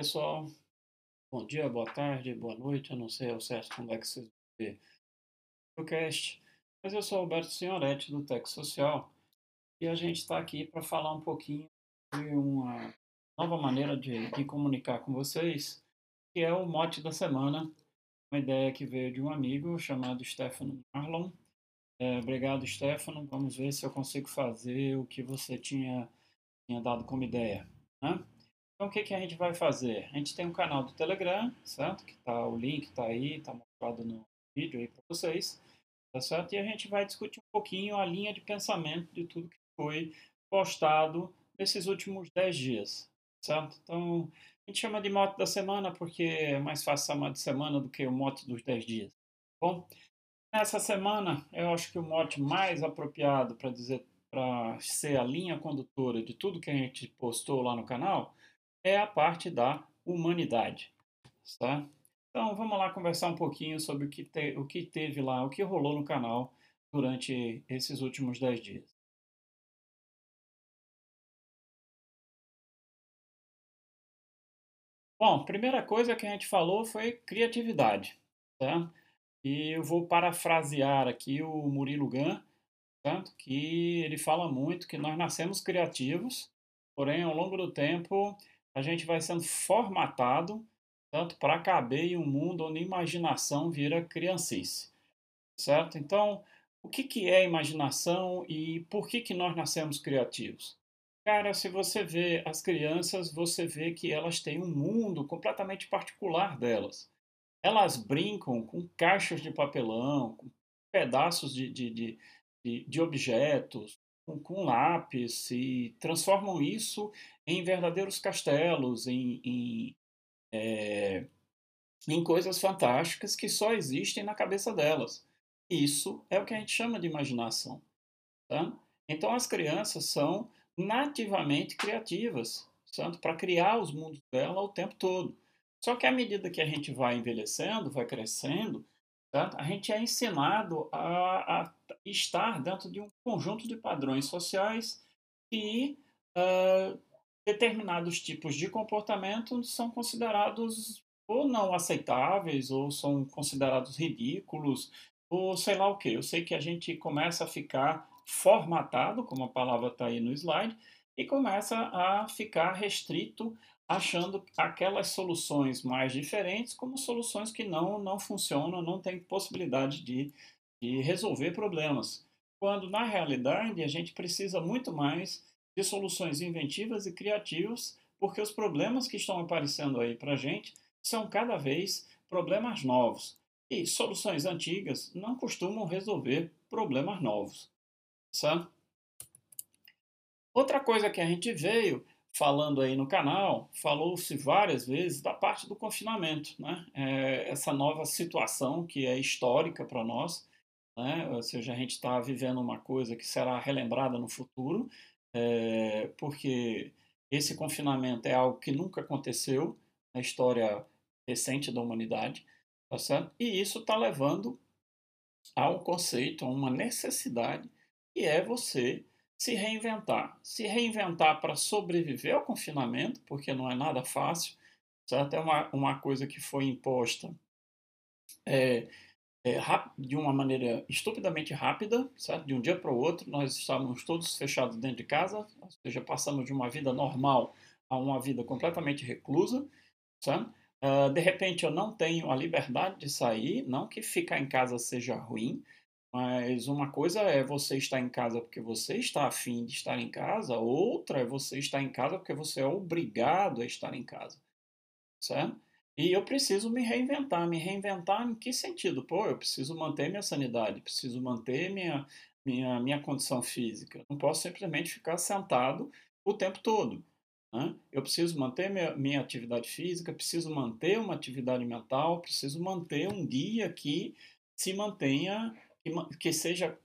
pessoal. Bom dia, boa tarde, boa noite. Eu não sei ao certo quando é que vocês vão ver o podcast, mas eu sou Alberto Senhoretti do Tech Social e a gente está aqui para falar um pouquinho de uma nova maneira de, de, comunicar com vocês, que é o mote da semana, uma ideia que veio de um amigo chamado Stefano Marlon. É, obrigado, Stefano. Vamos ver se eu consigo fazer o que você tinha, tinha dado como ideia. Né? Então, o que, que a gente vai fazer? A gente tem um canal do Telegram, certo? Que tá, o link está aí, está mostrado no vídeo aí para vocês, tá certo? E a gente vai discutir um pouquinho a linha de pensamento de tudo que foi postado nesses últimos 10 dias, certo? Então, a gente chama de mote da semana porque é mais fácil chamar de semana do que o mote dos 10 dias. Tá bom, nessa semana, eu acho que o mote mais apropriado para dizer para ser a linha condutora de tudo que a gente postou lá no canal é a parte da humanidade. Tá? Então vamos lá conversar um pouquinho sobre o que, te, o que teve lá, o que rolou no canal durante esses últimos 10 dias. Bom, primeira coisa que a gente falou foi criatividade. Tá? E eu vou parafrasear aqui o Murilo Gun, tanto que ele fala muito que nós nascemos criativos, porém ao longo do tempo a gente vai sendo formatado tanto para caber em um mundo onde imaginação vira criancice, certo? Então, o que, que é imaginação e por que, que nós nascemos criativos? Cara, se você vê as crianças, você vê que elas têm um mundo completamente particular delas. Elas brincam com caixas de papelão, com pedaços de, de, de, de, de objetos, com, com lápis e transformam isso em verdadeiros castelos, em, em, é, em coisas fantásticas que só existem na cabeça delas. Isso é o que a gente chama de imaginação. Tá? Então as crianças são nativamente criativas, para criar os mundos dela o tempo todo. Só que à medida que a gente vai envelhecendo, vai crescendo, a gente é ensinado a, a estar dentro de um conjunto de padrões sociais e uh, determinados tipos de comportamento são considerados ou não aceitáveis, ou são considerados ridículos, ou sei lá o que. Eu sei que a gente começa a ficar formatado, como a palavra está aí no slide, e começa a ficar restrito, achando aquelas soluções mais diferentes como soluções que não, não funcionam, não tem possibilidade de, de resolver problemas. Quando, na realidade, a gente precisa muito mais de soluções inventivas e criativas, porque os problemas que estão aparecendo aí para a gente são cada vez problemas novos. E soluções antigas não costumam resolver problemas novos. Sabe? Outra coisa que a gente veio falando aí no canal, falou-se várias vezes da parte do confinamento, né? É, essa nova situação que é histórica para nós, né? ou seja, a gente está vivendo uma coisa que será relembrada no futuro, é, porque esse confinamento é algo que nunca aconteceu na história recente da humanidade, tá certo? E isso está levando a um conceito, a uma necessidade, que é você se reinventar. Se reinventar para sobreviver ao confinamento, porque não é nada fácil, certo? É uma, uma coisa que foi imposta é, é, de uma maneira estupidamente rápida, certo? De um dia para o outro, nós estávamos todos fechados dentro de casa, ou seja, passamos de uma vida normal a uma vida completamente reclusa? Uh, de repente eu não tenho a liberdade de sair, não que ficar em casa seja ruim, mas uma coisa é você estar em casa porque você está afim de estar em casa, outra é você estar em casa porque você é obrigado a estar em casa, certo? E eu preciso me reinventar. Me reinventar em que sentido? Pô, eu preciso manter minha sanidade, preciso manter minha, minha, minha condição física. Não posso simplesmente ficar sentado o tempo todo. Né? Eu preciso manter minha, minha atividade física, preciso manter uma atividade mental, preciso manter um dia que se mantenha, que, que seja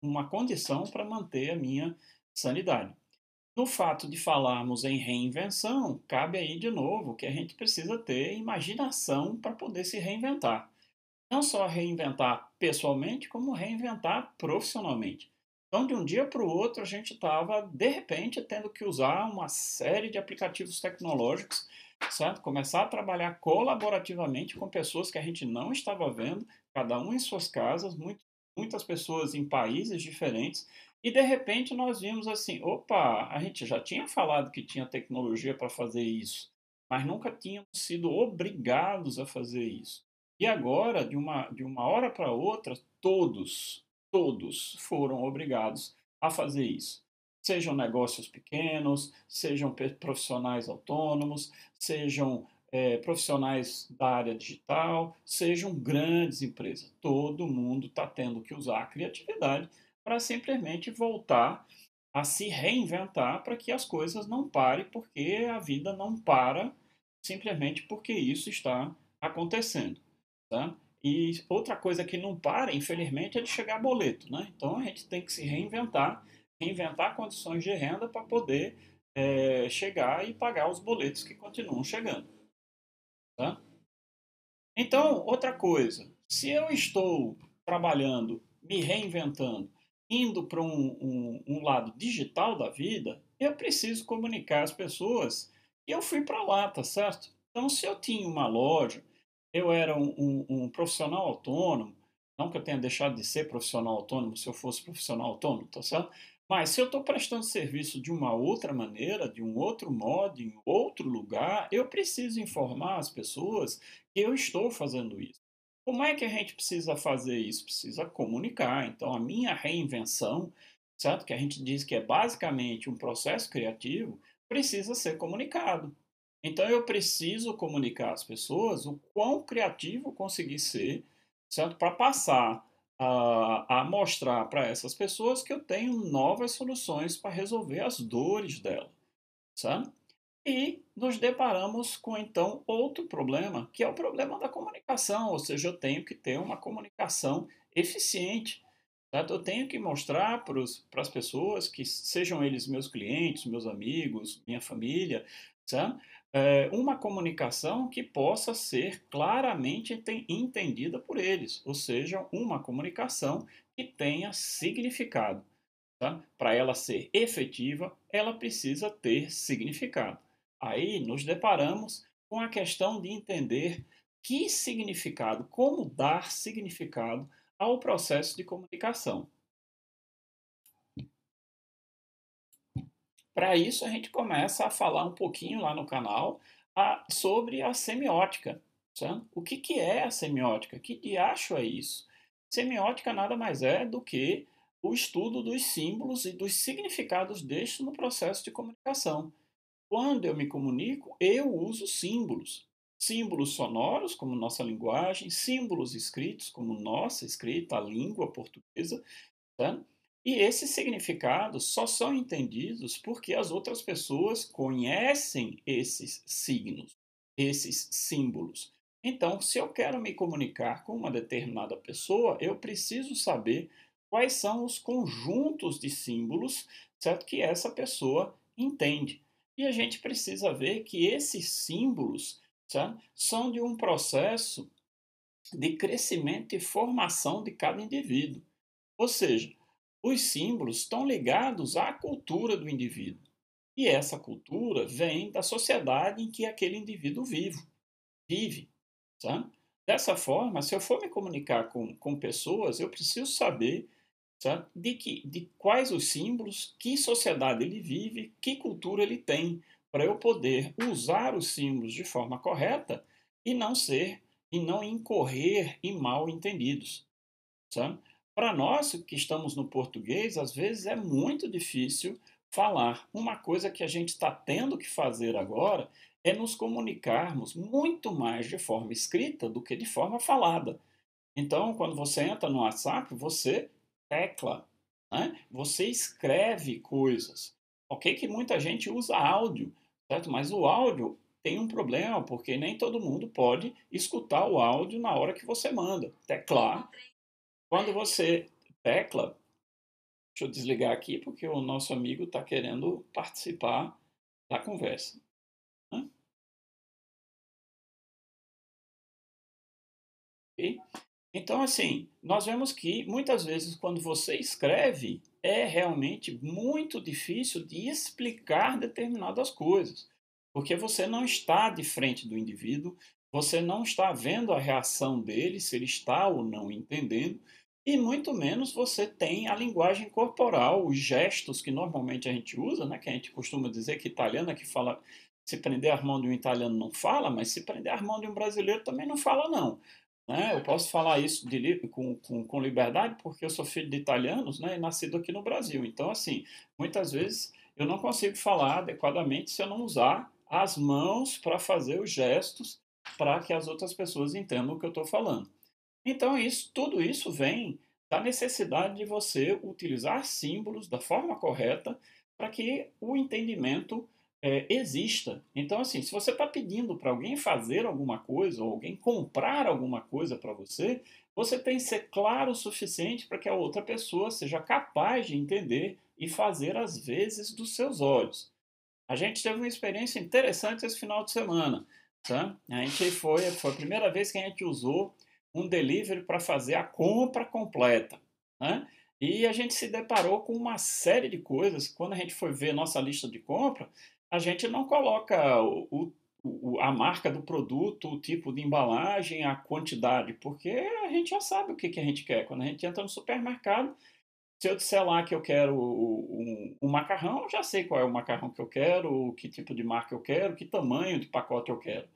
uma condição para manter a minha sanidade. No fato de falarmos em reinvenção, cabe aí de novo que a gente precisa ter imaginação para poder se reinventar. Não só reinventar pessoalmente, como reinventar profissionalmente. Então, de um dia para o outro, a gente estava, de repente, tendo que usar uma série de aplicativos tecnológicos certo? Começar a trabalhar colaborativamente com pessoas que a gente não estava vendo, cada um em suas casas, muito, muitas pessoas em países diferentes, e de repente nós vimos assim: opa, a gente já tinha falado que tinha tecnologia para fazer isso, mas nunca tínhamos sido obrigados a fazer isso. E agora, de uma, de uma hora para outra, todos, todos foram obrigados a fazer isso. Sejam negócios pequenos, sejam profissionais autônomos, sejam é, profissionais da área digital, sejam grandes empresas. Todo mundo está tendo que usar a criatividade para simplesmente voltar a se reinventar para que as coisas não parem, porque a vida não para simplesmente porque isso está acontecendo. Tá? E outra coisa que não para, infelizmente, é de chegar boleto. Né? Então a gente tem que se reinventar, reinventar condições de renda para poder é, chegar e pagar os boletos que continuam chegando. Tá? Então, outra coisa, se eu estou trabalhando, me reinventando, indo para um, um, um, lado digital da vida, eu preciso comunicar às pessoas que eu fui para lá, tá certo? Então, se eu tinha uma loja, eu era um, um, um, profissional autônomo, não que eu tenha deixado de ser profissional autônomo se eu fosse profissional autônomo, tá certo? Mas se eu estou prestando serviço de uma outra maneira, de um outro modo, em outro lugar, eu preciso informar as pessoas que eu estou fazendo isso. Como é que a gente precisa fazer isso? Precisa comunicar. Então, a minha reinvenção, certo? Que a gente diz que é basicamente um processo criativo, precisa ser comunicado. Então eu preciso comunicar às pessoas o quão criativo consegui ser, certo? Para passar a, a mostrar para essas pessoas que eu tenho novas soluções para resolver as dores dela, certo? E nos deparamos com então outro problema, que é o problema da comunicação, ou seja, eu tenho que ter uma comunicação eficiente. Certo? Eu tenho que mostrar para as pessoas, que sejam eles meus clientes, meus amigos, minha família, é, uma comunicação que possa ser claramente entendida por eles, ou seja, uma comunicação que tenha significado. Tá? Para ela ser efetiva, ela precisa ter significado. Aí nos deparamos com a questão de entender que significado, como dar significado ao processo de comunicação. Para isso, a gente começa a falar um pouquinho lá no canal a, sobre a semiótica. Sabe? O que, que é a semiótica? Que diacho é isso? Semiótica nada mais é do que o estudo dos símbolos e dos significados destes no processo de comunicação. Quando eu me comunico, eu uso símbolos. Símbolos sonoros, como nossa linguagem, símbolos escritos, como nossa escrita, a língua portuguesa, tá? E esses significados só são entendidos porque as outras pessoas conhecem esses signos, esses símbolos. Então, se eu quero me comunicar com uma determinada pessoa, eu preciso saber quais são os conjuntos de símbolos certo? que essa pessoa entende. E a gente precisa ver que esses símbolos certo? são de um processo de crescimento e formação de cada indivíduo. Ou seja, os símbolos estão ligados à cultura do indivíduo. E essa cultura vem da sociedade em que aquele indivíduo vive. vive sabe? Dessa forma, se eu for me comunicar com, com pessoas, eu preciso saber de, que, de quais os símbolos, que sociedade ele vive, que cultura ele tem, para eu poder usar os símbolos de forma correta e não ser e não incorrer em mal entendidos. Para nós que estamos no português, às vezes é muito difícil falar. Uma coisa que a gente está tendo que fazer agora é nos comunicarmos muito mais de forma escrita do que de forma falada. Então, quando você entra no WhatsApp, você tecla, né? você escreve coisas. Ok que muita gente usa áudio, certo? Mas o áudio tem um problema, porque nem todo mundo pode escutar o áudio na hora que você manda. Teclar quando você tecla, deixa eu desligar aqui porque o nosso amigo está querendo participar da conversa. Né? Então, assim, nós vemos que muitas vezes quando você escreve, é realmente muito difícil de explicar determinadas coisas. porque você não está de frente do indivíduo, você não está vendo a reação dele, se ele está ou não entendendo, e muito menos você tem a linguagem corporal, os gestos que normalmente a gente usa, né, que a gente costuma dizer que italiano é que fala se prender a mão de um italiano não fala, mas se prender a mão de um brasileiro também não fala não. Né? Eu posso falar isso de, com, com, com, liberdade porque eu sou filho de italianos né, e nascido aqui no Brasil. Então, assim, muitas vezes eu não consigo falar adequadamente se eu não usar as mãos para fazer os gestos para que as outras pessoas entendam o que eu estou falando. Então, isso, tudo isso vem da necessidade de você utilizar símbolos da forma correta para que o entendimento é, exista. Então, assim, se você está pedindo para alguém fazer alguma coisa ou alguém comprar alguma coisa para você, você tem que ser claro o suficiente para que a outra pessoa seja capaz de entender e fazer as vezes dos seus olhos. A gente teve uma experiência interessante esse final de semana. Tá? A gente foi, foi a primeira vez que a gente usou um delivery para fazer a compra completa. Né? E a gente se deparou com uma série de coisas. Quando a gente foi ver nossa lista de compra, a gente não coloca o, o, a marca do produto, o tipo de embalagem, a quantidade, porque a gente já sabe o que, que a gente quer. Quando a gente entra no supermercado, se eu disser lá que eu quero um, um, macarrão, eu já sei qual é o macarrão que eu quero, que tipo de marca eu quero, que tamanho de pacote eu quero.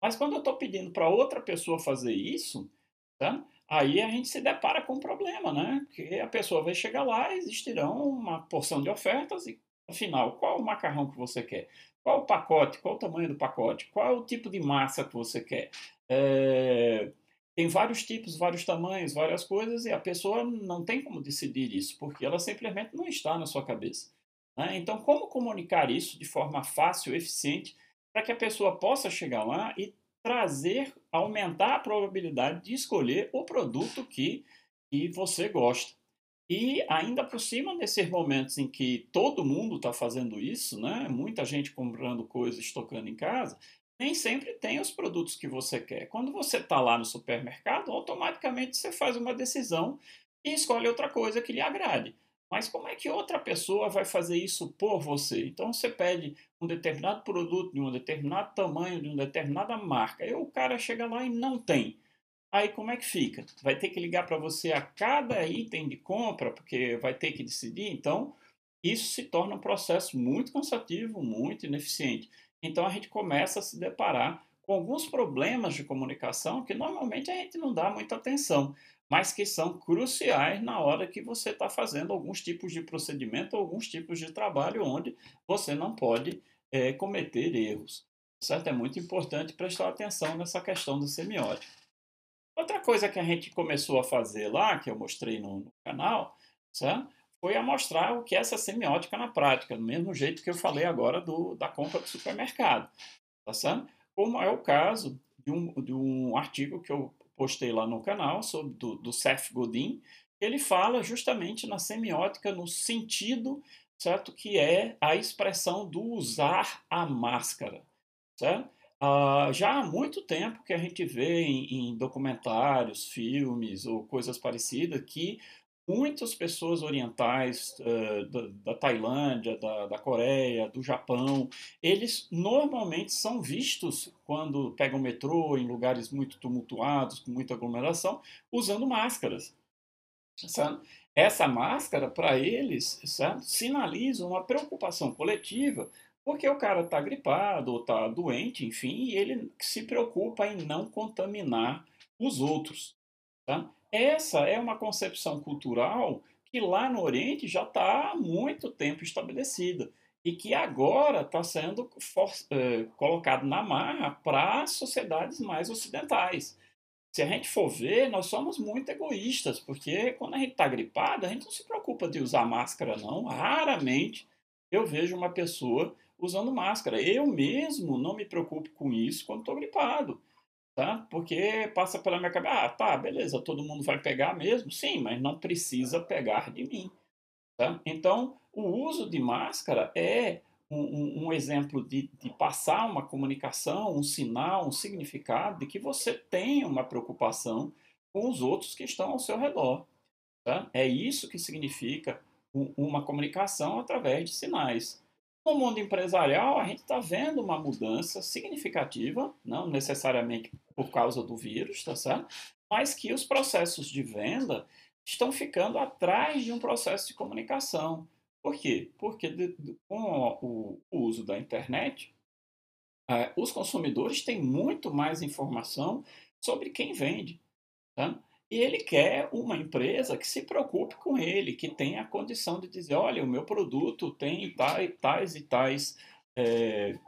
Mas quando eu estou pedindo para outra pessoa fazer isso, tá? aí a gente se depara com um problema, né? Porque a pessoa vai chegar lá, existirão uma porção de ofertas e Afinal, qual o macarrão que você quer? Qual o pacote? Qual o tamanho do pacote? Qual o tipo de massa que você quer? É... Tem vários tipos, vários tamanhos, várias coisas, e a pessoa não tem como decidir isso, porque ela simplesmente não está na sua cabeça. Né? Então, como comunicar isso de forma fácil, eficiente, para que a pessoa possa chegar lá e trazer, aumentar a probabilidade de escolher o produto que, que você gosta? E ainda por cima, nesses momentos em que todo mundo está fazendo isso, né? muita gente comprando coisas, estocando em casa, nem sempre tem os produtos que você quer. Quando você está lá no supermercado, automaticamente você faz uma decisão e escolhe outra coisa que lhe agrade. Mas como é que outra pessoa vai fazer isso por você? Então você pede um determinado produto de um determinado tamanho, de uma determinada marca, e o cara chega lá e não tem. Aí como é que fica? Vai ter que ligar para você a cada item de compra, porque vai ter que decidir. Então, isso se torna um processo muito cansativo, muito ineficiente. Então, a gente começa a se deparar com alguns problemas de comunicação que normalmente a gente não dá muita atenção, mas que são cruciais na hora que você está fazendo alguns tipos de procedimento, alguns tipos de trabalho onde você não pode é, cometer erros. Certo? É muito importante prestar atenção nessa questão do semiótico. Outra coisa que a gente começou a fazer lá, que eu mostrei no, no canal, certo? foi a mostrar o que é essa semiótica na prática, do mesmo jeito que eu falei agora do, da compra do supermercado. Tá certo? Como é o caso de um, de um artigo que eu postei lá no canal sobre do, do Seth Godin, ele fala justamente na semiótica no sentido certo que é a expressão do usar a máscara, certo? Uh, já há muito tempo que a gente vê em, em, documentários, filmes ou coisas parecidas que muitas pessoas orientais uh, da, da, Tailândia, da, da, Coreia, do Japão, eles normalmente são vistos quando pegam metrô em lugares muito tumultuados, com muita aglomeração, usando máscaras. Essa máscara, para eles, sinaliza uma preocupação coletiva porque o cara está gripado ou está doente, enfim, e ele se preocupa em não contaminar os outros. Tá? Essa é uma concepção cultural que lá no Oriente já está há muito tempo estabelecida e que agora está sendo for, eh, colocado na marra para sociedades mais ocidentais. Se a gente for ver, nós somos muito egoístas, porque quando a gente está gripado, a gente não se preocupa de usar máscara, não. Raramente eu vejo uma pessoa usando máscara. Eu mesmo não me preocupo com isso quando estou gripado, tá? Porque passa pela minha cabeça, ah, tá, beleza, todo mundo vai pegar mesmo, sim, mas não precisa pegar de mim, tá? Então, o uso de máscara é um, um, um exemplo de, de passar uma comunicação, um sinal, um significado de que você tem uma preocupação com os outros que estão ao seu redor. Tá? É isso que significa uma comunicação através de sinais. No mundo empresarial, a gente está vendo uma mudança significativa, não necessariamente por causa do vírus, tá certo? Mas que os processos de venda estão ficando atrás de um processo de comunicação. Por quê? Porque de, de, com o, o, uso da internet, é, os consumidores têm muito mais informação sobre quem vende. Tá? E ele quer uma empresa que se preocupe com ele, que tenha a condição de dizer: olha, o meu produto tem tais, e tais é,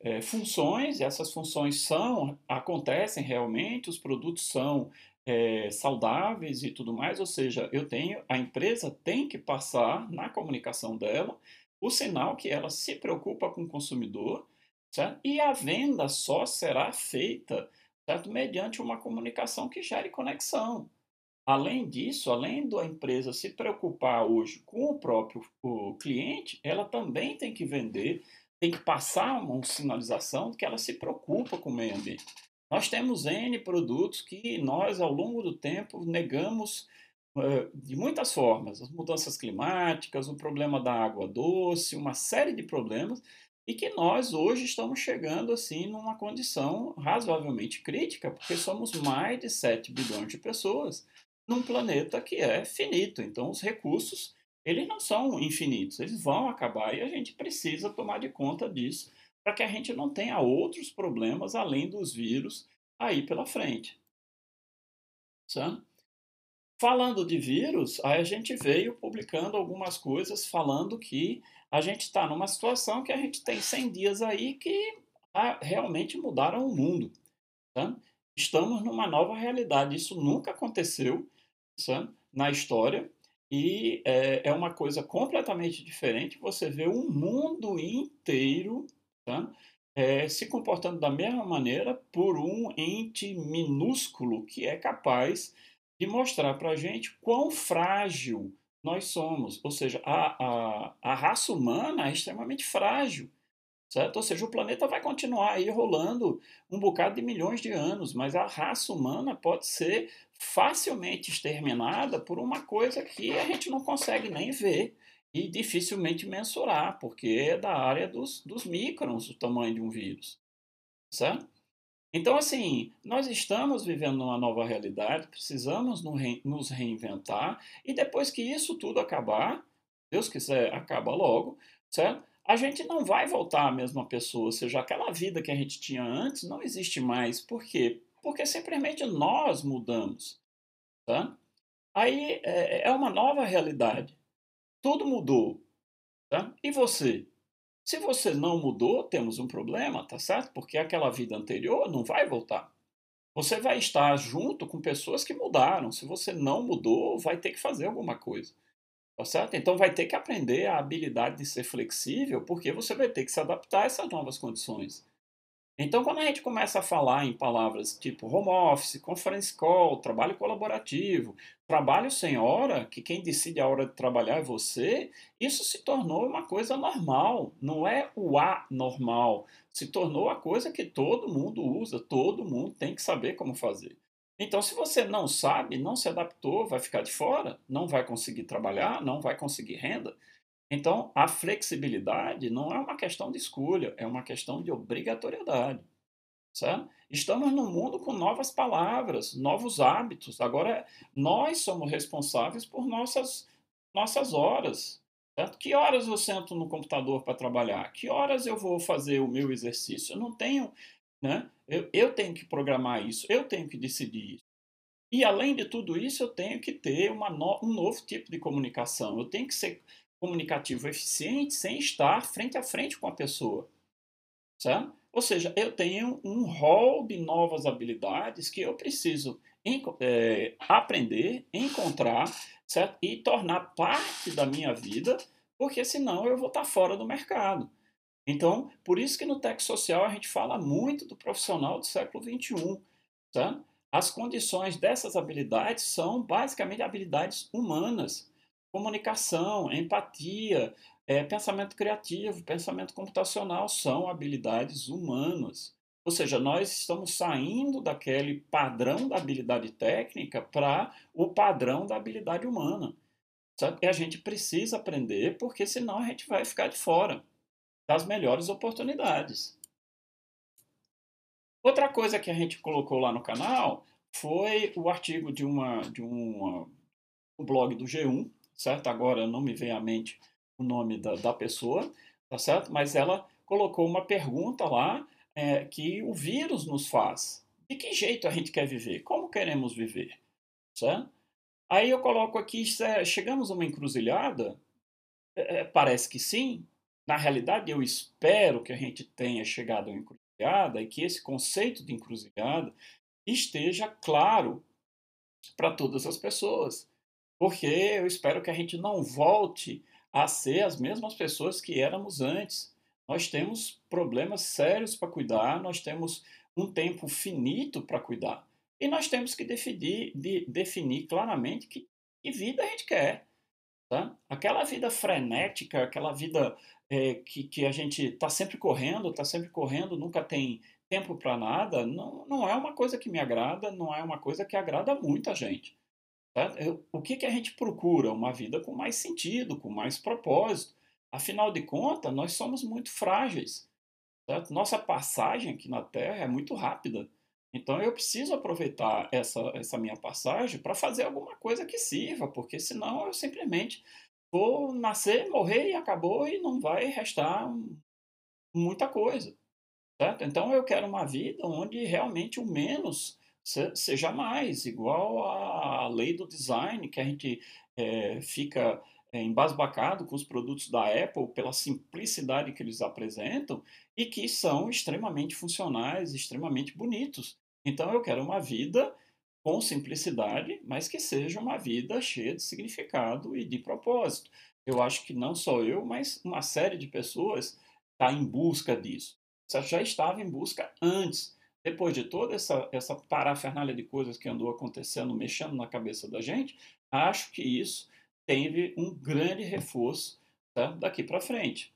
é, funções, e essas funções são, acontecem realmente, os produtos são é, saudáveis e tudo mais. Ou seja, eu tenho, a empresa tem que passar na comunicação dela o sinal que ela se preocupa com o consumidor, certo? e a venda só será feita certo? mediante uma comunicação que gere conexão. Além disso, além da empresa se preocupar hoje com o próprio o cliente, ela também tem que vender, tem que passar uma sinalização que ela se preocupa com o meio ambiente. Nós temos N produtos que nós, ao longo do tempo, negamos uh, de muitas formas. As mudanças climáticas, o problema da água doce, uma série de problemas e que nós hoje estamos chegando assim numa condição razoavelmente crítica, porque somos mais de 7 bilhões de pessoas num planeta que é finito. Então os recursos, eles não são infinitos, eles vão acabar e a gente precisa tomar de conta disso para que a gente não tenha outros problemas além dos vírus aí pela frente. Certo? Falando de vírus, aí a gente veio publicando algumas coisas falando que a gente está numa situação que a gente tem 100 dias aí que ah, realmente mudaram o mundo. Tá? Estamos numa nova realidade. Isso nunca aconteceu tá? na história e é, é, uma coisa completamente diferente. Você vê um mundo inteiro tá? é, se comportando da mesma maneira por um ente minúsculo que é capaz de mostrar para a gente quão frágil nós somos. Ou seja, a, a, a raça humana é extremamente frágil. Certo? Ou seja, o planeta vai continuar aí rolando um bocado de milhões de anos, mas a raça humana pode ser facilmente exterminada por uma coisa que a gente não consegue nem ver e dificilmente mensurar, porque é da área dos, dos microns o tamanho de um vírus. Certo? Então, assim, nós estamos vivendo numa nova realidade, precisamos nos reinventar, e depois que isso tudo acabar, Deus quiser, acaba logo, certo? A gente não vai voltar à mesma pessoa, ou seja, aquela vida que a gente tinha antes não existe mais. Por quê? Porque simplesmente nós mudamos. Tá? Aí é, é uma nova realidade. Tudo mudou. Tá? E você? Se você não mudou, temos um problema, tá certo? Porque aquela vida anterior não vai voltar. Você vai estar junto com pessoas que mudaram. Se você não mudou, vai ter que fazer alguma coisa. Tá certo? Então vai ter que aprender a habilidade de ser flexível, porque você vai ter que se adaptar a essas novas condições. Então, quando a gente começa a falar em palavras tipo home office, conference call, trabalho colaborativo, trabalho sem hora, que quem decide a hora de trabalhar é você, isso se tornou uma coisa normal, não é o anormal. Se tornou a coisa que todo mundo usa, todo mundo tem que saber como fazer. Então, se você não sabe, não se adaptou, vai ficar de fora, não vai conseguir trabalhar, não vai conseguir renda. Então, a flexibilidade não é uma questão de escolha, é uma questão de obrigatoriedade. Certo? Estamos num mundo com novas palavras, novos hábitos. Agora, nós somos responsáveis por nossas, nossas horas. Certo? Que horas eu sento no computador para trabalhar? Que horas eu vou fazer o meu exercício? Eu não tenho. Né? Eu, eu tenho que programar isso, eu tenho que decidir isso. E, além de tudo isso, eu tenho que ter uma no, um novo tipo de comunicação. Eu tenho que ser comunicativo eficiente sem estar frente a frente com a pessoa. Certo? Ou seja, eu tenho um rol de novas habilidades que eu preciso é, aprender, encontrar certo? e tornar parte da minha vida, porque senão eu vou estar fora do mercado. Então, por isso que no Tech Social a gente fala muito do profissional do século XXI. Certo? As condições dessas habilidades são basicamente habilidades humanas comunicação, empatia, é, pensamento criativo, pensamento computacional são habilidades humanas. Ou seja, nós estamos saindo daquele padrão da habilidade técnica para o padrão da habilidade humana. Sabe? E a gente precisa aprender, porque senão a gente vai ficar de fora. das melhores oportunidades. Outra coisa que a gente colocou lá no canal foi o artigo de uma de uma, um blog do G1, certo? Agora não me vem à mente o nome da, da pessoa, tá certo? Mas ela colocou uma pergunta lá é, que o vírus nos faz. De que jeito a gente quer viver? Como queremos viver? Certo? Aí eu coloco aqui, chegamos a uma encruzilhada? É, é, parece que sim. Na realidade, eu espero que a gente tenha chegado a uma encruzilhada e que esse conceito de encruzilhada esteja claro para todas as pessoas. Porque eu espero que a gente não volte a ser as mesmas pessoas que éramos antes. Nós temos problemas sérios para cuidar, nós temos um tempo finito para cuidar. E nós temos que definir, de, definir claramente que, que, vida a gente quer. Tá? Aquela vida frenética, aquela vida é, que, que a gente está sempre correndo, está sempre correndo, nunca tem tempo para nada, não, não é uma coisa que me agrada, não é uma coisa que agrada muita gente. Tá? O que, que a gente procura? Uma vida com mais sentido, com mais propósito. Afinal de contas, nós somos muito frágeis. Certo? Nossa passagem aqui na Terra é muito rápida. Então eu preciso aproveitar essa, essa minha passagem para fazer alguma coisa que sirva, porque senão eu simplesmente vou nascer, morrer e acabou e não vai restar muita coisa. Certo? Então eu quero uma vida onde realmente o menos seja mais, igual à lei do design, que a gente é, fica é, embasbacado com os produtos da Apple pela simplicidade que eles apresentam e que são extremamente funcionais, extremamente bonitos. Então eu quero uma vida com simplicidade, mas que seja uma vida cheia de significado e de propósito. Eu acho que não só eu, mas uma série de pessoas está em busca disso. Você já estava em busca antes. Depois de toda essa, essa parafernália de coisas que andou acontecendo, mexendo na cabeça da gente, acho que isso teve um grande reforço tá, daqui para frente.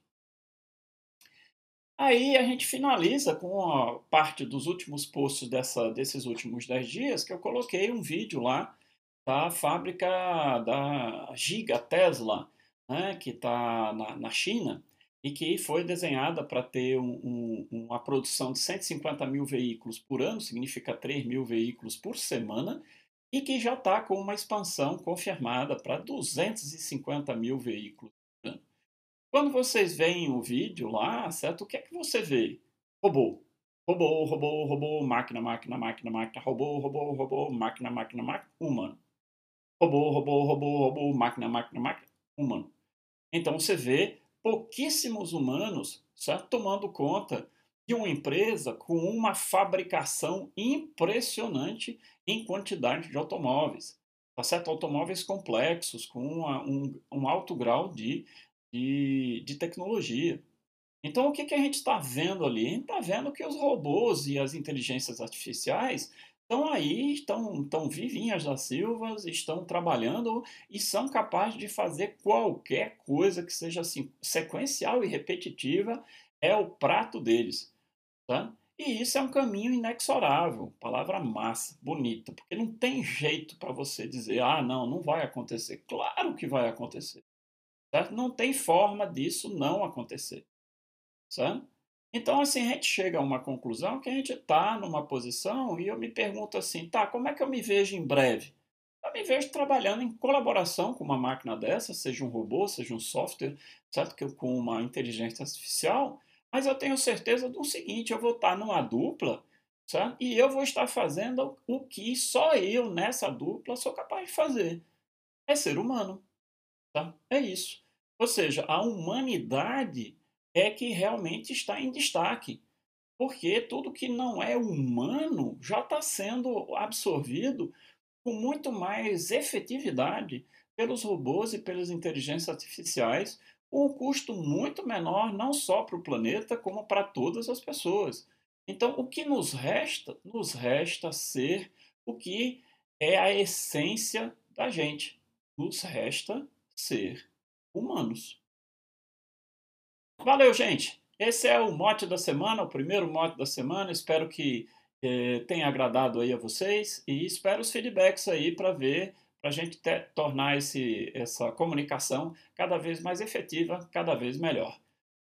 Aí a gente finaliza com a parte dos últimos posts dessa, desses últimos 10 dias, que eu coloquei um vídeo lá da fábrica da Giga Tesla, né, que está na, na China, e que foi desenhada para ter um, um, uma produção de 150 mil veículos por ano, significa 3 mil veículos por semana, e que já está com uma expansão confirmada para 250 mil veículos. Quando vocês veem o vídeo lá, certo? O que é que você vê? Robô. Robô, robô, robô, máquina, máquina, máquina, máquina, robô, robô, robô, máquina, máquina, máquina, humano. Robô, robô, robô, robô, máquina, máquina, máquina, humano. Então você vê pouquíssimos humanos certo? tomando conta de uma empresa com uma fabricação impressionante em quantidade de automóveis. Tá certo? Automóveis complexos, com uma, um, um alto grau de, de, de tecnologia. Então, o que, que a gente está vendo ali? A gente está vendo que os robôs e as inteligências artificiais estão aí, estão, estão vivinhas da Silva, estão trabalhando e são capazes de fazer qualquer coisa que seja assim, sequencial e repetitiva, é o prato deles. Tá? E isso é um caminho inexorável, palavra massa, bonita, porque não tem jeito para você dizer, ah, não, não vai acontecer. Claro que vai acontecer. Certo? Não tem forma disso não acontecer. Certo? Então, assim, a gente chega a uma conclusão que a gente está numa posição e eu me pergunto assim, tá, como é que eu me vejo em breve? Eu me vejo trabalhando em colaboração com uma máquina dessa, seja um robô, seja um software, certo? Que com uma inteligência artificial, mas eu tenho certeza do seguinte: eu vou estar numa dupla certo? e eu vou estar fazendo o que só eu nessa dupla sou capaz de fazer. É ser humano. Tá? É isso. Ou seja, a humanidade é que realmente está em destaque. Porque tudo que não é humano já está sendo absorvido com muito mais efetividade pelos robôs e pelas inteligências artificiais, com um custo muito menor, não só para o planeta, como para todas as pessoas. Então, o que nos resta? Nos resta ser o que é a essência da gente. Nos resta ser humanos. Valeu, gente! Esse é o mote da semana, o primeiro mote da semana. Espero que eh, tenha agradado aí a vocês e espero os feedbacks aí para ver para a gente ter, tornar esse, essa comunicação cada vez mais efetiva, cada vez melhor.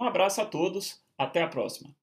Um abraço a todos, até a próxima.